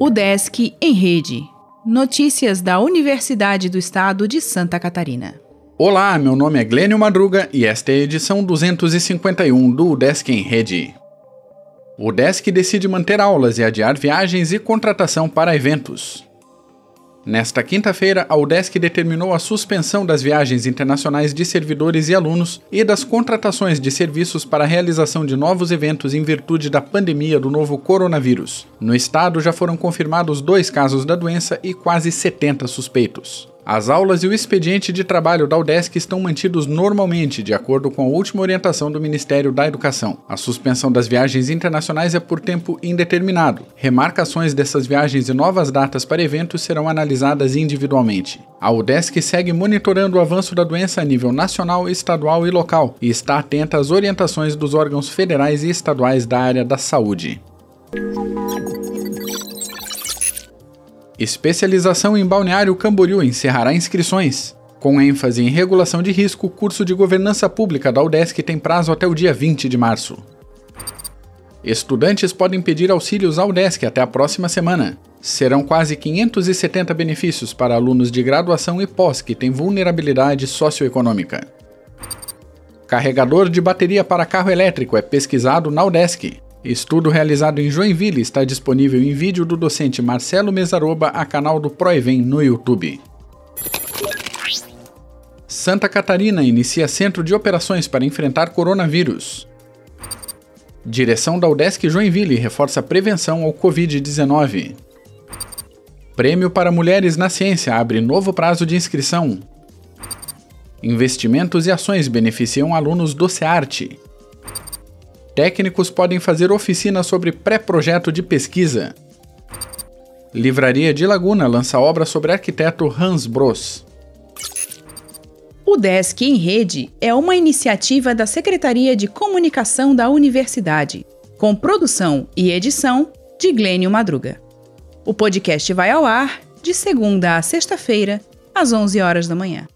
O Desk em Rede. Notícias da Universidade do Estado de Santa Catarina. Olá, meu nome é Glênio Madruga e esta é a edição 251 do Desk em Rede. O Desk decide manter aulas e adiar viagens e contratação para eventos. Nesta quinta-feira, a UDESC determinou a suspensão das viagens internacionais de servidores e alunos e das contratações de serviços para a realização de novos eventos em virtude da pandemia do novo coronavírus. No estado já foram confirmados dois casos da doença e quase 70 suspeitos. As aulas e o expediente de trabalho da UDESC estão mantidos normalmente, de acordo com a última orientação do Ministério da Educação. A suspensão das viagens internacionais é por tempo indeterminado. Remarcações dessas viagens e novas datas para eventos serão analisadas individualmente. A UDESC segue monitorando o avanço da doença a nível nacional, estadual e local e está atenta às orientações dos órgãos federais e estaduais da área da saúde. Especialização em Balneário Camboriú encerrará inscrições. Com ênfase em regulação de risco, o curso de governança pública da UDESC tem prazo até o dia 20 de março. Estudantes podem pedir auxílios à UDESC até a próxima semana. Serão quase 570 benefícios para alunos de graduação e pós que têm vulnerabilidade socioeconômica. Carregador de bateria para carro elétrico é pesquisado na UDESC. Estudo realizado em Joinville está disponível em vídeo do docente Marcelo Mesaroba a canal do Proevem no YouTube. Santa Catarina inicia centro de operações para enfrentar coronavírus. Direção da UDESC Joinville reforça prevenção ao Covid-19. Prêmio para Mulheres na Ciência abre novo prazo de inscrição. Investimentos e ações beneficiam alunos do SEARTE. Técnicos podem fazer oficina sobre pré-projeto de pesquisa. Livraria de Laguna lança obra sobre arquiteto Hans Bros. O Desk em Rede é uma iniciativa da Secretaria de Comunicação da Universidade, com produção e edição de Glênio Madruga. O podcast vai ao ar de segunda a sexta-feira, às 11 horas da manhã.